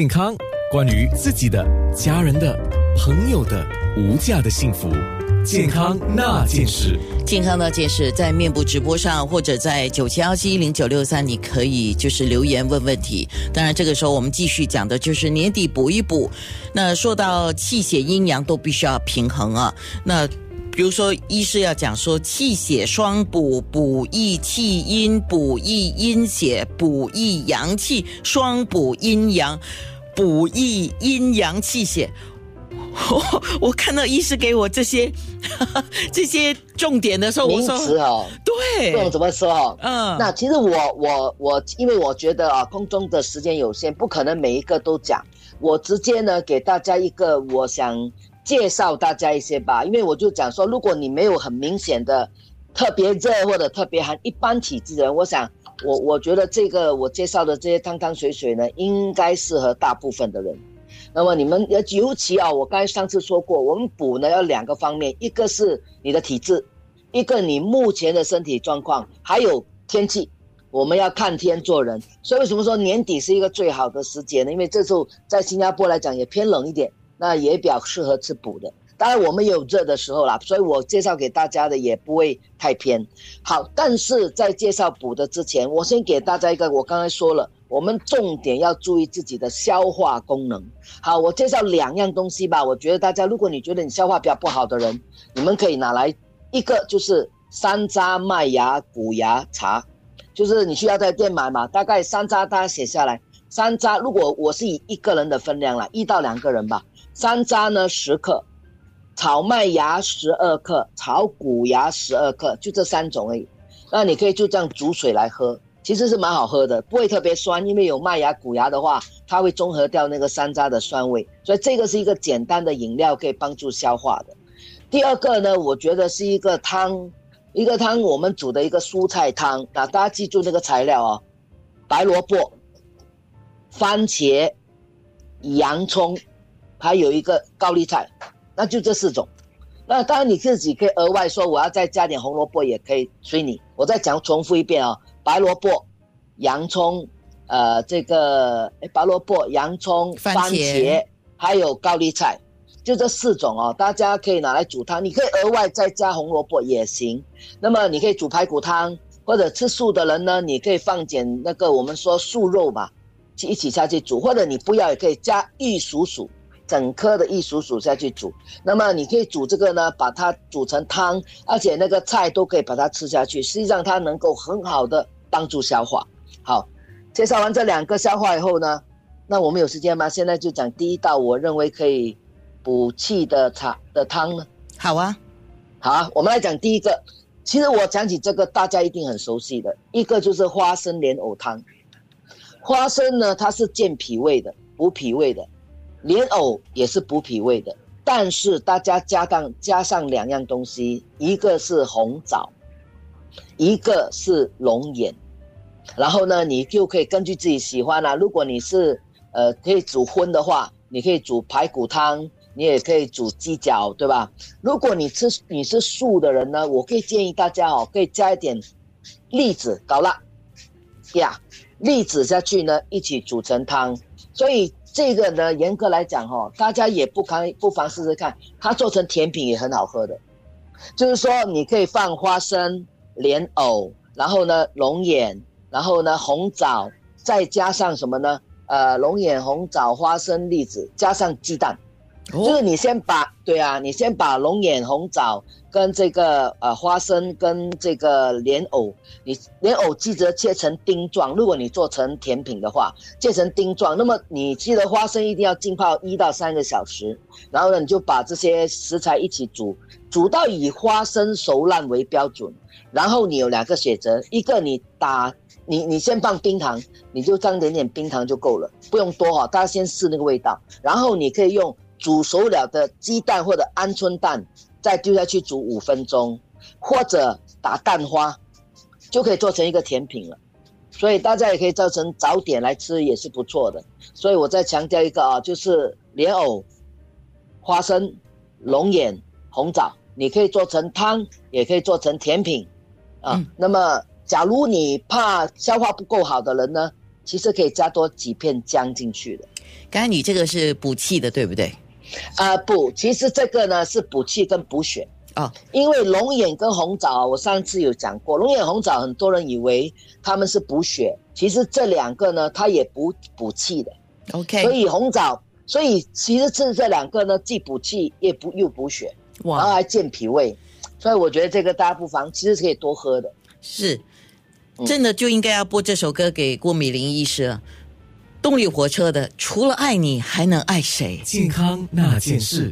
健康，关于自己的、家人的、朋友的无价的幸福，健康那件事。健康那件事，在面部直播上或者在九七幺七零九六三，你可以就是留言问问题。当然，这个时候我们继续讲的就是年底补一补。那说到气血阴阳都必须要平衡啊。那比如说，医师要讲说气血双补，补益气阴，补益阴血，补益阳气，双补阴阳，补益阴阳气血。我 我看到医师给我这些 这些重点的时候，我名说词哦，对，不懂怎么说哦。嗯，那其实我我我，因为我觉得啊，空中的时间有限，不可能每一个都讲。我直接呢给大家一个，我想介绍大家一些吧。因为我就讲说，如果你没有很明显的特别热或者特别寒，一般体质的人，我想我我觉得这个我介绍的这些汤汤水水呢，应该适合大部分的人。那么你们尤尤其啊，我刚才上次说过，我们补呢要两个方面，一个是你的体质，一个你目前的身体状况，还有天气。我们要看天做人，所以为什么说年底是一个最好的时节呢？因为这时候在新加坡来讲也偏冷一点，那也比较适合吃补的。当然我们有热的时候啦，所以我介绍给大家的也不会太偏。好，但是在介绍补的之前，我先给大家一个，我刚才说了，我们重点要注意自己的消化功能。好，我介绍两样东西吧。我觉得大家，如果你觉得你消化比较不好的人，你们可以拿来一个就是山楂麦芽谷芽茶。就是你需要在店买嘛，大概山楂大家写下来。山楂如果我是以一个人的分量啦，一到两个人吧。山楂呢十克，炒麦芽十二克，炒谷芽十二克，就这三种而已。那你可以就这样煮水来喝，其实是蛮好喝的，不会特别酸，因为有麦芽、谷芽的话，它会中和掉那个山楂的酸味，所以这个是一个简单的饮料，可以帮助消化的。第二个呢，我觉得是一个汤。一个汤，我们煮的一个蔬菜汤啊，大家记住那个材料哦：白萝卜、番茄、洋葱，还有一个高丽菜，那就这四种。那当然你自己可以额外说，我要再加点红萝卜也可以，随你。我再讲重复一遍啊：白萝卜、洋葱，呃，这个白萝卜、洋葱、番番茄，还有高丽菜。就这四种哦，大家可以拿来煮汤，你可以额外再加红萝卜也行。那么你可以煮排骨汤，或者吃素的人呢，你可以放点那个我们说素肉吧，一起下去煮，或者你不要也可以加玉蜀黍，整颗的玉蜀黍下去煮。那么你可以煮这个呢，把它煮成汤，而且那个菜都可以把它吃下去，实际上它能够很好的帮助消化。好，介绍完这两个消化以后呢，那我们有时间吗？现在就讲第一道，我认为可以。补气的茶的汤呢？好啊，好啊，我们来讲第一个。其实我讲起这个，大家一定很熟悉的一个就是花生莲藕汤。花生呢，它是健脾胃的，补脾胃的；莲藕也是补脾胃的。但是大家加上加上两样东西，一个是红枣，一个是龙眼。然后呢，你就可以根据自己喜欢啦。如果你是呃可以煮荤的话，你可以煮排骨汤。你也可以煮鸡脚，对吧？如果你吃你是素的人呢，我可以建议大家哦，可以加一点栗子，搞了呀，栗子下去呢，一起煮成汤。所以这个呢，严格来讲哈，大家也不妨不妨试试看，它做成甜品也很好喝的。就是说，你可以放花生、莲藕，然后呢龙眼，然后呢红枣，再加上什么呢？呃，龙眼、红枣、花生、栗子，加上鸡蛋。就是你先把对啊，你先把龙眼、红枣跟这个呃花生跟这个莲藕，你莲藕记得切成丁状。如果你做成甜品的话，切成丁状。那么你记得花生一定要浸泡一到三个小时，然后呢你就把这些食材一起煮，煮到以花生熟烂为标准。然后你有两个选择，一个你打你你先放冰糖，你就放点点冰糖就够了，不用多哈。大家先试那个味道，然后你可以用。煮熟了的鸡蛋或者鹌鹑蛋，再丢下去煮五分钟，或者打蛋花，就可以做成一个甜品了。所以大家也可以做成早点来吃，也是不错的。所以我再强调一个啊，就是莲藕、花生、龙眼、红枣，你可以做成汤，也可以做成甜品啊。那么，假如你怕消化不够好的人呢，其实可以加多几片姜进去的。刚才你这个是补气的，对不对？啊、不，其实这个呢是补气跟补血。啊，因为龙眼跟红枣，我上次有讲过，龙眼红枣很多人以为它们是补血，其实这两个呢，它也补补气的。OK，所以红枣，所以其实是这两个呢，既补气也补又补血，然后哇，还健脾胃。所以我觉得这个大家不妨其实是可以多喝的。是嗯真的就应该要播这首歌给郭美玲医师了。动力火车的，除了爱你还能爱谁？健康那件事。